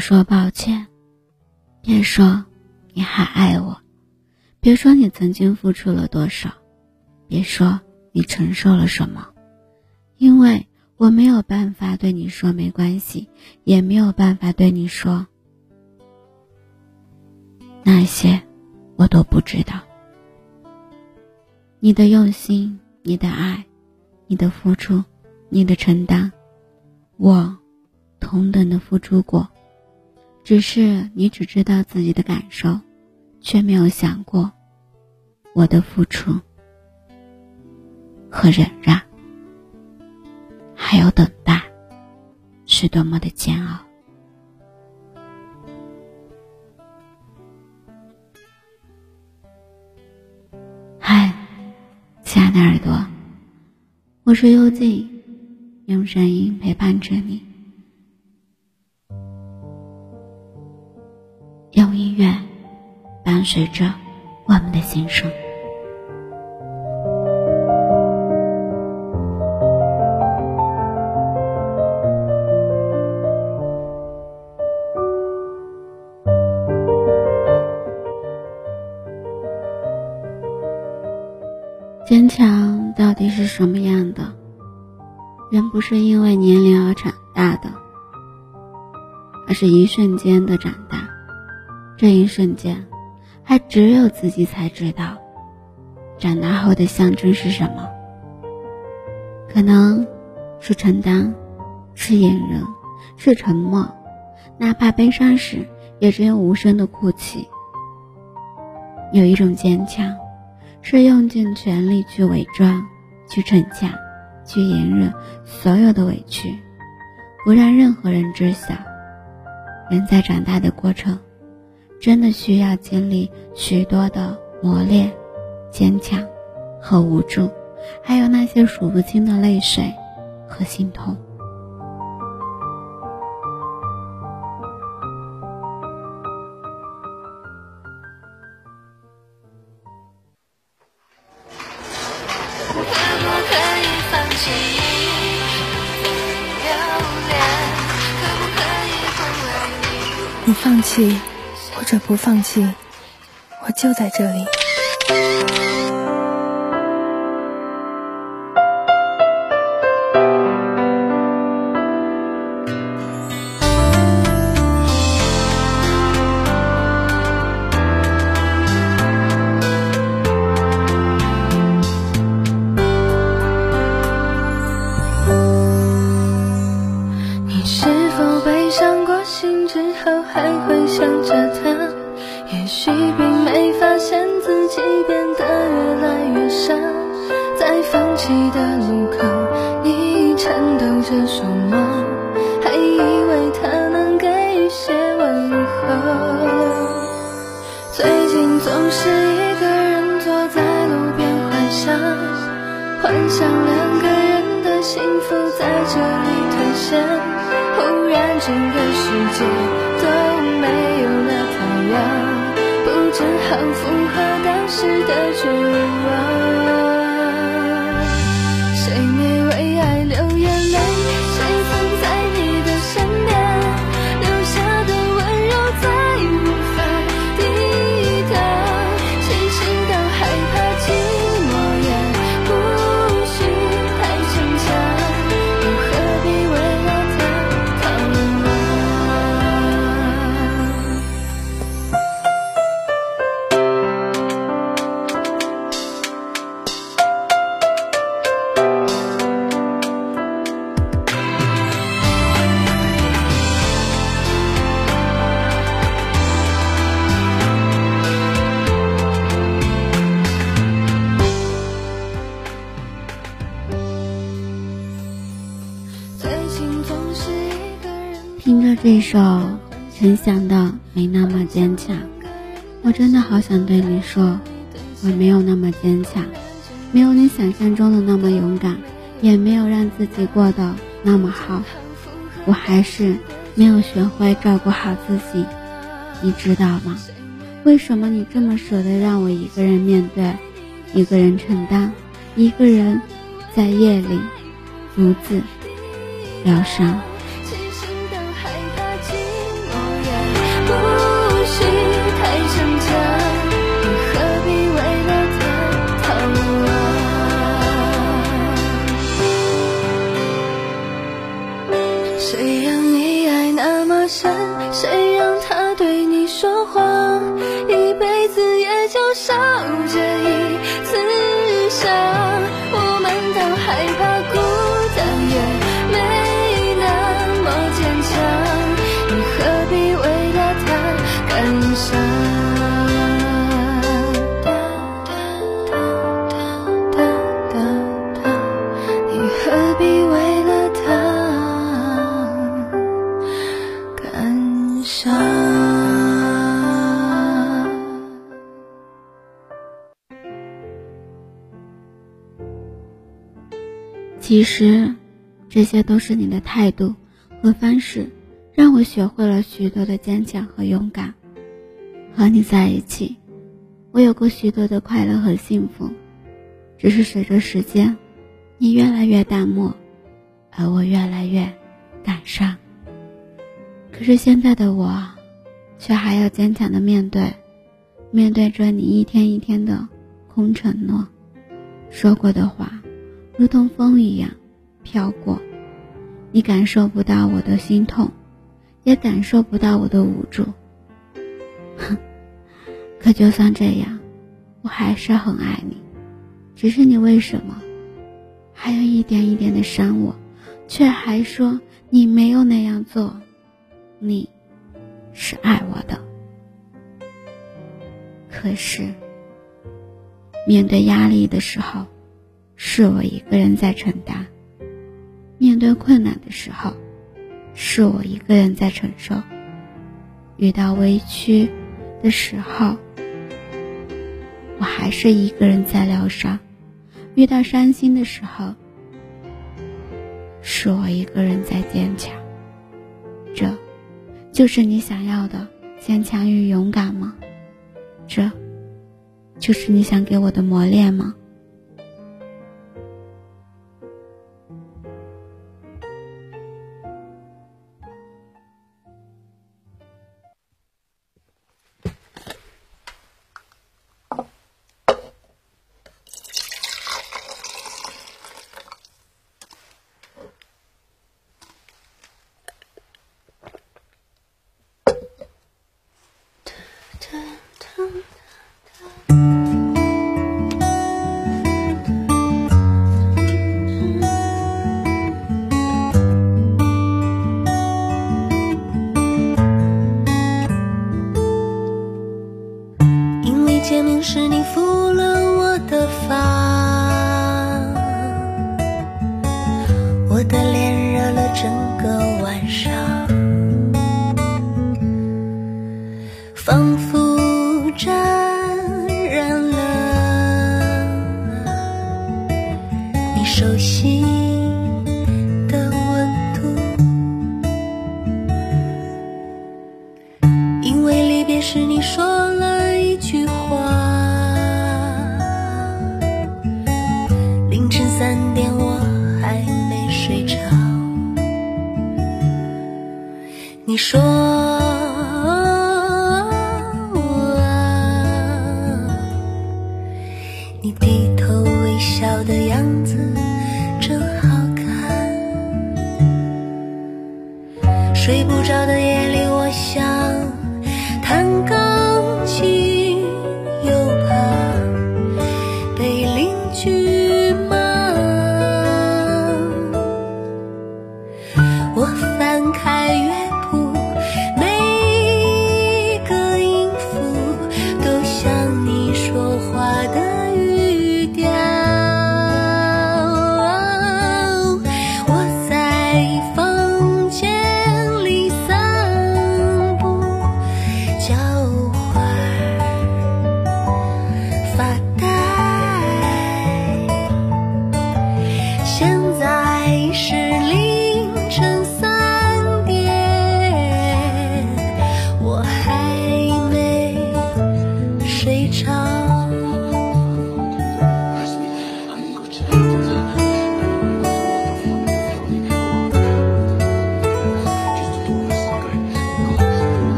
说抱歉，别说你还爱我，别说你曾经付出了多少，别说你承受了什么，因为我没有办法对你说没关系，也没有办法对你说那些我都不知道。你的用心，你的爱，你的付出，你的承担，我。同等的付出过，只是你只知道自己的感受，却没有想过我的付出和忍让，还有等待是多么的煎熬。嗨，亲爱的耳朵，我是幽静，用声音陪伴着你。伴随着我们的心声。坚强到底是什么样的？人不是因为年龄而长大的，而是一瞬间的长大。这一瞬间，还只有自己才知道，长大后的象征是什么？可能是承担，是隐忍，是沉默，哪怕悲伤时，也只有无声的哭泣。有一种坚强，是用尽全力去伪装，去逞强，去隐忍所有的委屈，不让任何人知晓。人在长大的过程。真的需要经历许多的磨练、坚强和无助，还有那些数不清的泪水和心痛。你放弃。这不放弃，我就在这里。还以为他能给一些问候。最近总是一个人坐在路边幻想，幻想两个人的幸福在这里兑现，忽然整个世界都没有了太阳。不正好符合当时的绝望，听着这首，曾想到没那么坚强。我真的好想对你说，我没有那么坚强，没有你想象中的那么勇敢，也没有让自己过得那么好。我还是没有学会照顾好自己，你知道吗？为什么你这么舍得让我一个人面对，一个人承担，一个人在夜里独自疗伤？其实，这些都是你的态度和方式，让我学会了许多的坚强和勇敢。和你在一起，我有过许多的快乐和幸福，只是随着时间，你越来越淡漠，而我越来越感伤。可是现在的我，却还要坚强的面对，面对着你一天一天的空承诺，说过的话。如同风一样飘过，你感受不到我的心痛，也感受不到我的无助。哼，可就算这样，我还是很爱你。只是你为什么还要一点一点的伤我，却还说你没有那样做，你是爱我的。可是面对压力的时候。是我一个人在承担，面对困难的时候，是我一个人在承受；遇到委屈的时候，我还是一个人在疗伤；遇到伤心的时候，是我一个人在坚强。这，就是你想要的坚强与勇敢吗？这，就是你想给我的磨练吗？因为见面时，你抚了我的发，我的脸热了整个晚上，说，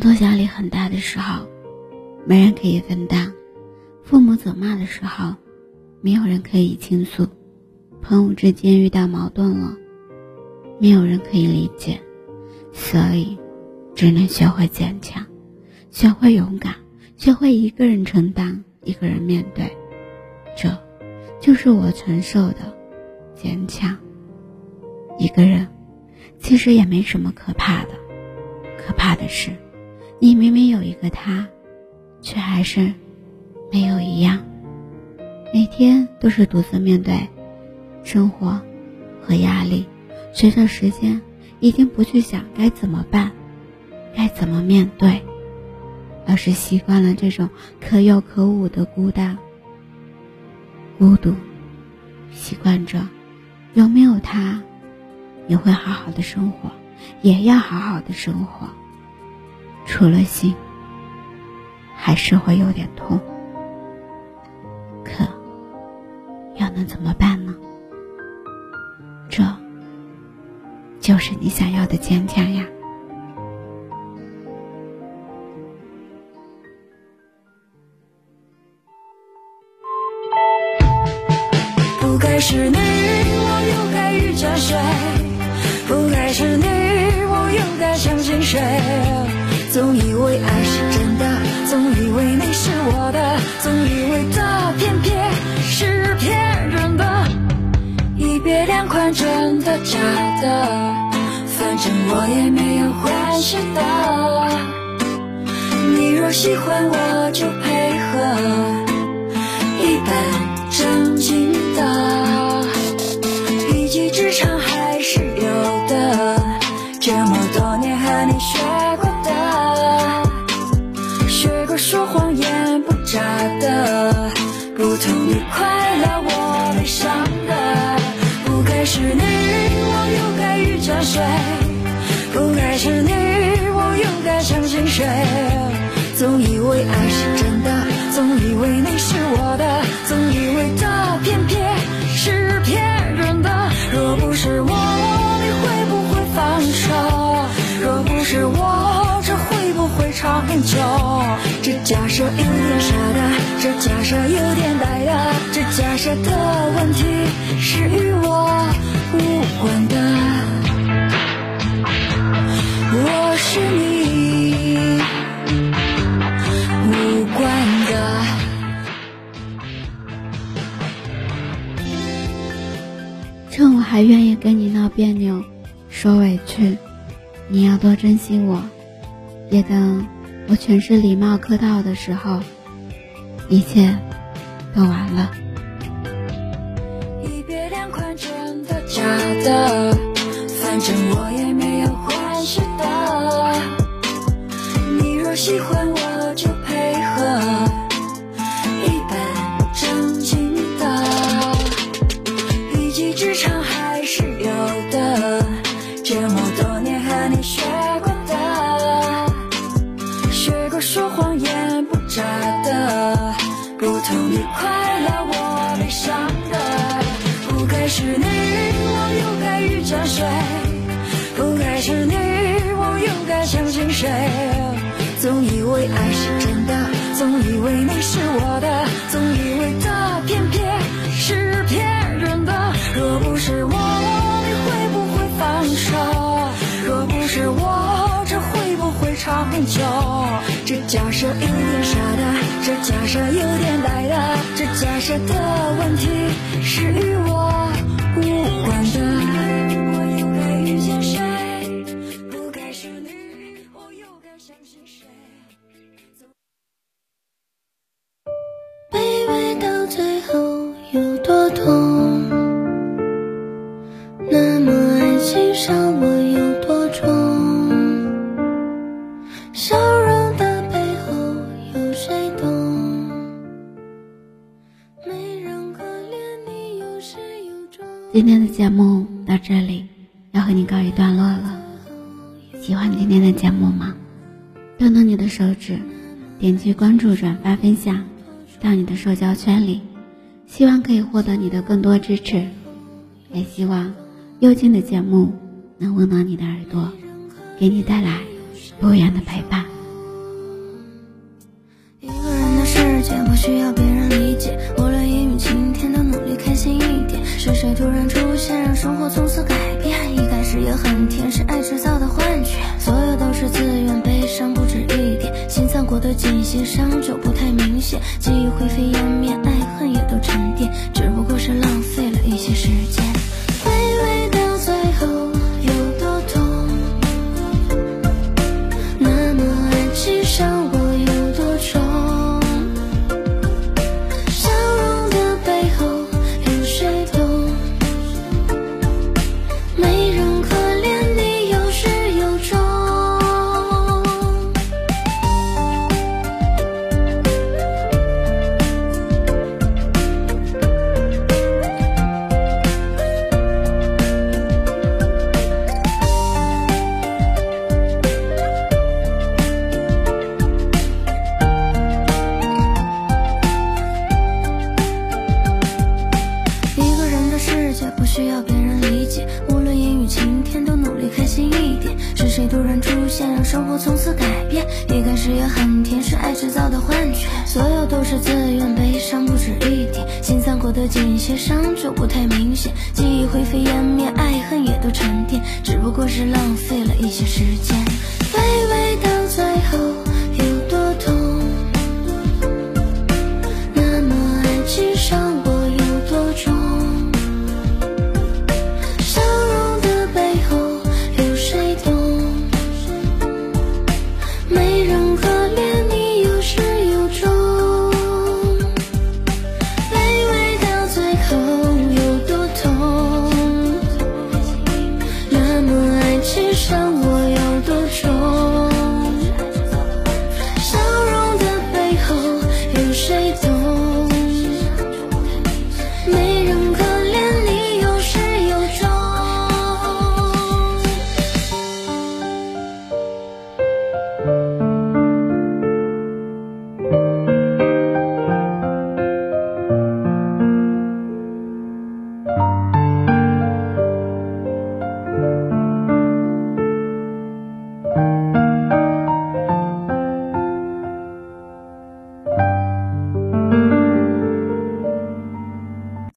作压力很大的时候，没人可以分担；父母责骂的时候，没有人可以倾诉；朋友之间遇到矛盾了，没有人可以理解。所以，只能学会坚强，学会勇敢，学会一个人承担，一个人面对。这，就是我承受的坚强。一个人，其实也没什么可怕的，可怕的是。你明明有一个他，却还是没有一样。每天都是独自面对生活和压力，随着时间，已经不去想该怎么办，该怎么面对，而是习惯了这种可有可无的孤单、孤独，习惯着有没有他，也会好好的生活，也要好好的生活。除了心，还是会有点痛。可，又能怎么办呢？这，就是你想要的坚强呀。真的假的？反正我也没有关系的。你若喜欢，我就配合，一本正是你，我又该遇见谁？不该是你，我又该相信谁？总以为爱是真的，总以为你是我的，总以为的偏偏是骗人的。若不是我，你会不会放手？若不是我，这会不会长久？这假设有点傻的，这假设有点呆的，假设的问题是与我无关的。我是你无关的。趁我还愿意跟你闹别扭、受委屈，你要多珍惜我，也等。我全是礼貌客套的时候，一切都完了。好的假的？反正我也没有关系的。你若喜欢，谁？不该是你，我又该相信谁？总以为爱是真的，总以为你是我的，总以为的偏偏是骗人的。若不是我，你会不会放手？若不是我，这会不会？长久。这假设有点傻的，这假设有点呆的，这假设的问题是与我今天的节目到这里，要和你告一段落了。喜欢今天的节目吗？动动你的手指，点击关注、转发、分享到你的社交圈里，希望可以获得你的更多支持，也希望幽静的节目能温暖你的耳朵，给你带来不一样的陪伴。一个人的世界不需要别人理解，无是谁突然出现，让生活从此改变？一开始也很甜，是爱制造的幻觉。所有都是自愿，悲伤不止一点，心脏裹得紧些，伤就不太明显。记忆灰飞烟灭，爱恨也都沉淀，伤就不太明显记忆灰飞烟灭爱恨也都沉淀只不过是浪费了一些时